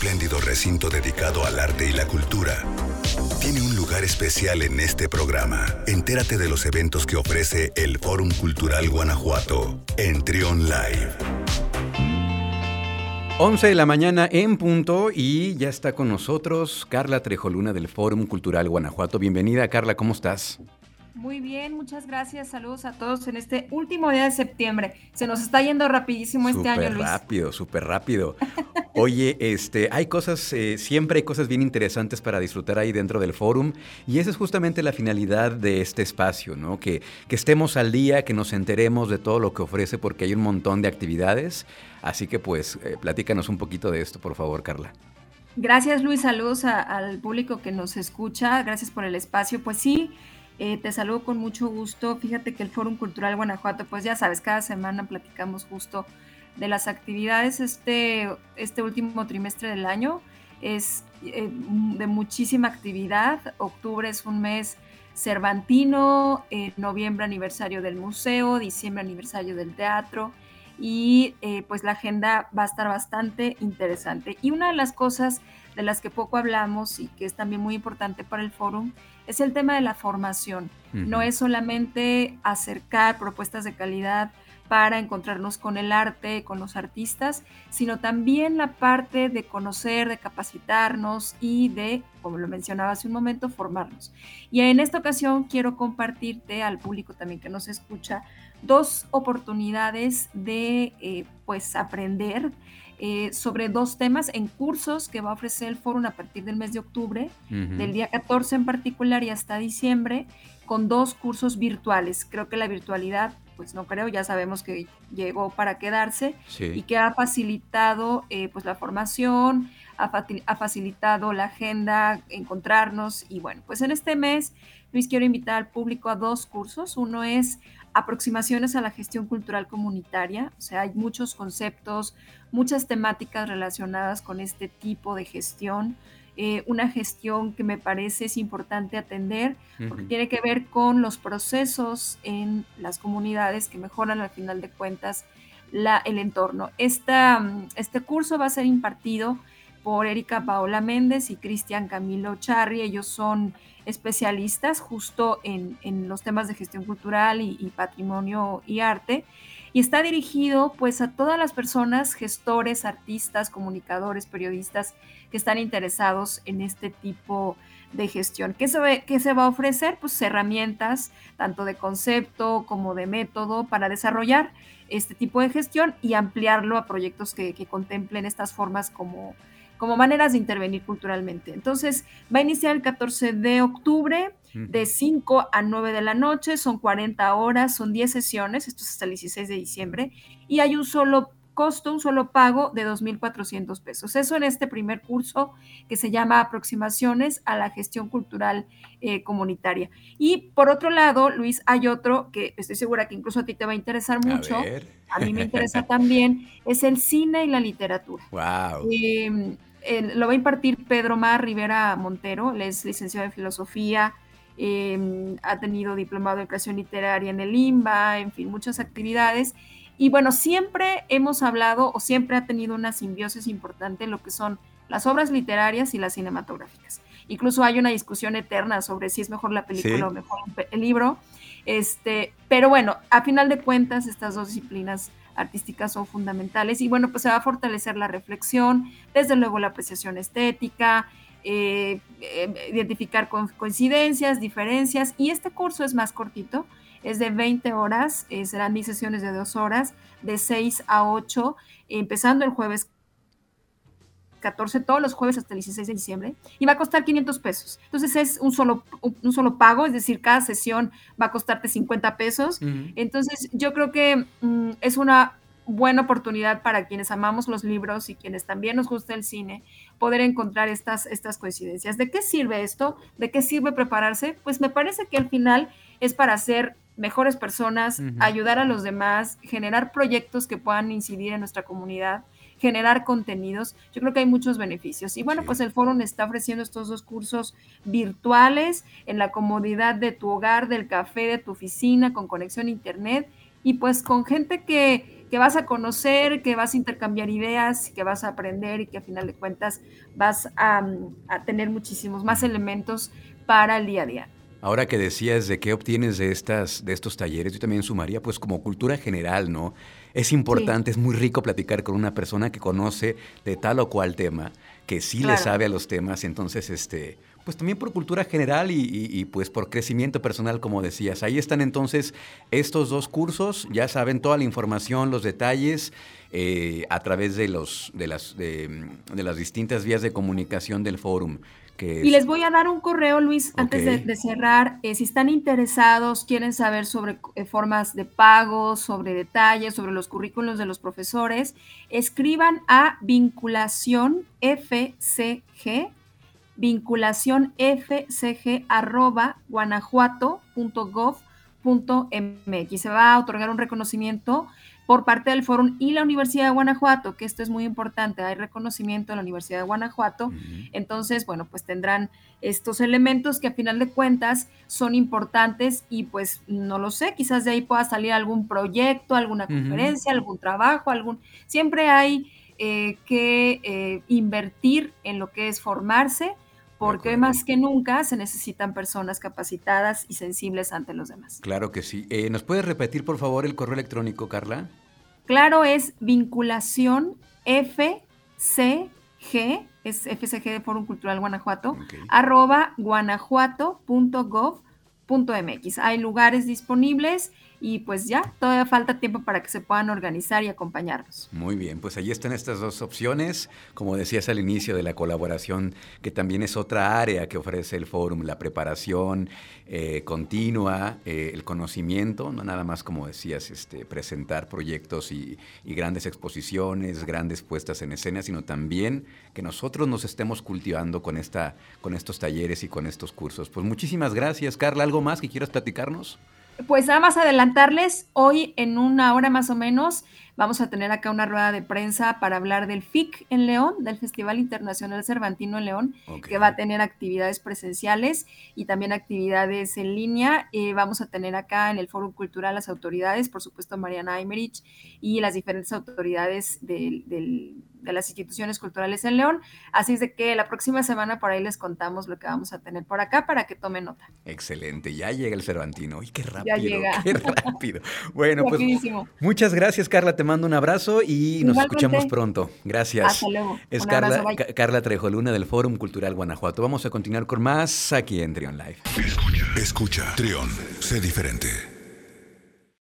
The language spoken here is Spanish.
espléndido recinto dedicado al arte y la cultura, tiene un lugar especial en este programa. Entérate de los eventos que ofrece el Fórum Cultural Guanajuato en Trion Live. 11 de la mañana en punto y ya está con nosotros Carla Trejoluna del Fórum Cultural Guanajuato. Bienvenida, Carla, ¿cómo estás? Muy bien, muchas gracias. Saludos a todos en este último día de septiembre. Se nos está yendo rapidísimo este año, Luis. Rápido, súper rápido. Oye, este, hay cosas, eh, siempre hay cosas bien interesantes para disfrutar ahí dentro del fórum y esa es justamente la finalidad de este espacio, ¿no? Que, que estemos al día, que nos enteremos de todo lo que ofrece porque hay un montón de actividades. Así que pues, eh, platícanos un poquito de esto, por favor, Carla. Gracias, Luis. Saludos al público que nos escucha. Gracias por el espacio. Pues sí. Eh, te saludo con mucho gusto. Fíjate que el Fórum Cultural Guanajuato, pues ya sabes, cada semana platicamos justo de las actividades este, este último trimestre del año. Es eh, de muchísima actividad. Octubre es un mes cervantino, noviembre aniversario del museo, diciembre aniversario del teatro y pues la agenda va a estar bastante interesante. Y una de las cosas de las que poco hablamos y que es también muy importante para el fórum es el tema de la formación. No es solamente acercar propuestas de calidad para encontrarnos con el arte, con los artistas, sino también la parte de conocer, de capacitarnos y de, como lo mencionaba hace un momento, formarnos. Y en esta ocasión quiero compartirte al público también que nos escucha dos oportunidades de eh, pues aprender eh, sobre dos temas en cursos que va a ofrecer el foro a partir del mes de octubre, del día 14 en particular y hasta diciembre, con dos cursos virtuales. Creo que la virtualidad, pues no creo, ya sabemos que llegó para quedarse y que ha facilitado eh, pues la formación, ha, facilitado la agenda, encontrarnos y bueno, pues en este mes, Luis, quiero invitar al público a dos cursos. Uno es aproximaciones a la gestión cultural comunitaria, o sea, hay muchos conceptos, muchas temáticas relacionadas con este tipo de gestión. Eh, una gestión que me parece es importante atender porque tiene que ver con los procesos en las comunidades que mejoran al final de cuentas la, el entorno. Esta, este curso va a ser impartido por Erika Paola Méndez y Cristian Camilo Charri. Ellos son especialistas justo en, los temas de gestión cultural y, patrimonio y arte. Y está dirigido pues a todas las personas, gestores, artistas, comunicadores, periodistas que están interesados en este tipo de gestión. ¿Qué se, qué se va a ofrecer? Pues herramientas tanto de concepto como de método para desarrollar este tipo de gestión y ampliarlo a proyectos que, que contemplen estas formas como como maneras de intervenir culturalmente. Entonces, va a iniciar el 14 de octubre de 5 a 9 de la noche, son 40 horas, son 10 sesiones, esto es hasta el 16 de diciembre, y hay un solo costo, un solo pago de 2.400 pesos. Eso en este primer curso que se llama Aproximaciones a la Gestión Cultural eh, Comunitaria. Y por otro lado, Luis, hay otro que estoy segura que incluso a ti te va a interesar mucho. A, mí me interesa también, es el cine y la literatura. Wow lo va a impartir Pedro Mar Rivera Montero, él es licenciado en filosofía, em, ha tenido diplomado en creación literaria en el IMBA, en fin, muchas actividades. Y bueno, siempre hemos hablado o siempre ha tenido una simbiosis importante en lo que son las obras literarias y las cinematográficas. Incluso hay una discusión eterna sobre si es mejor la película o mejor el libro. Este, pero bueno, a final de cuentas, estas dos disciplinas artísticas son fundamentales y bueno, pues se va a fortalecer la reflexión, desde luego la apreciación estética, eh, eh, identificar coincidencias, diferencias y este curso es más cortito, es de 20 horas, eh, serán 10 sesiones de 2 horas, de 6 a 8, empezando el jueves 14 todos los jueves hasta el 16 de diciembre y va a costar 500 pesos. Entonces es un solo, un solo pago, es decir, cada sesión va a costarte 50 pesos. Entonces yo creo que mm, es una buena oportunidad para quienes amamos los libros y quienes también nos gusta el cine, poder encontrar estas, estas coincidencias. ¿De qué sirve esto? ¿De qué sirve prepararse? Pues me parece que al final es para ser mejores personas, ayudar a los demás, generar proyectos que puedan incidir en nuestra comunidad generar contenidos. Yo creo que hay muchos beneficios. Y bueno, pues el foro está ofreciendo estos dos cursos virtuales en la comodidad de tu hogar, del café, de tu oficina, con conexión a internet y pues con gente que, que vas a conocer, que vas a intercambiar ideas, que vas a aprender y que a final de cuentas vas a, a tener muchísimos más elementos para el día a día. Ahora que decías de qué obtienes de, estas, de estos talleres, yo también sumaría pues como cultura general, ¿no? Es importante, es muy rico platicar con una persona que conoce de tal o cual tema, que sí le sabe a los temas, entonces, este, pues también por cultura general y, pues por crecimiento personal, como decías. Ahí están entonces estos dos cursos, ya saben toda la información, los detalles, eh, a través de, los, de, las, de, las distintas vías de comunicación del fórum. Y les voy a dar un correo, Luis, antes de, cerrar. Eh, si están interesados, quieren saber sobre eh, formas de pago, sobre detalles, sobre los currículos de los profesores, escriban a vinculación FCG, vinculación FCG arroba guanajuato.gov.mx. Se va a otorgar un reconocimiento por parte del Foro y la Universidad de Guanajuato, que esto es muy importante, hay reconocimiento de la Universidad de Guanajuato, entonces, bueno, pues tendrán estos elementos que a final de cuentas son importantes y pues no lo sé, quizás de ahí pueda salir algún proyecto, alguna conferencia, algún trabajo, algún... Siempre hay eh, que eh, invertir en lo que es formarse, porque más que nunca se necesitan personas capacitadas y sensibles ante los demás. Claro que sí. Eh, ¿Nos puedes repetir, por favor, el correo electrónico, Carla? Claro, es vinculación FCG, es FCG de Foro Cultural Guanajuato, arroba guanajuato.gov.mx. Hay lugares disponibles y pues ya, todavía falta tiempo para que se puedan organizar y acompañarnos. Muy bien, pues ahí están estas dos opciones, como decías al inicio de la colaboración, que también es otra área que ofrece el fórum, la preparación eh, continua, eh, el conocimiento, no nada más como decías, este, presentar proyectos y, y grandes exposiciones, grandes puestas en escena, sino también que nosotros nos estemos cultivando con, esta, con estos talleres y con estos cursos. Pues muchísimas gracias, Carla. ¿Algo más que quieras platicarnos? Pues nada más adelantarles, hoy en una hora más o menos vamos a tener acá una rueda de prensa para hablar del FIC en León, del Festival Internacional Cervantino en León, que va a tener actividades presenciales y también actividades en línea. Eh, vamos a tener acá en el Foro Cultural las autoridades, por supuesto Mariana Aymerich y las diferentes autoridades del de las instituciones culturales en León. Así es de que la próxima semana por ahí les contamos lo que vamos a tener por acá para que tomen nota. Excelente, ya llega el Cervantino. ¡Uy, qué rápido! Ya llega. ¡Qué rápido! Bueno, pues muchas gracias, Carla. Te mando un abrazo y nos escuchamos pronto. Gracias. Hasta luego. Es Carla, Carla Trejoluna del Fórum Cultural Guanajuato. Vamos a continuar con más aquí en Trion Live. Escucha, escucha. Trion, sé diferente.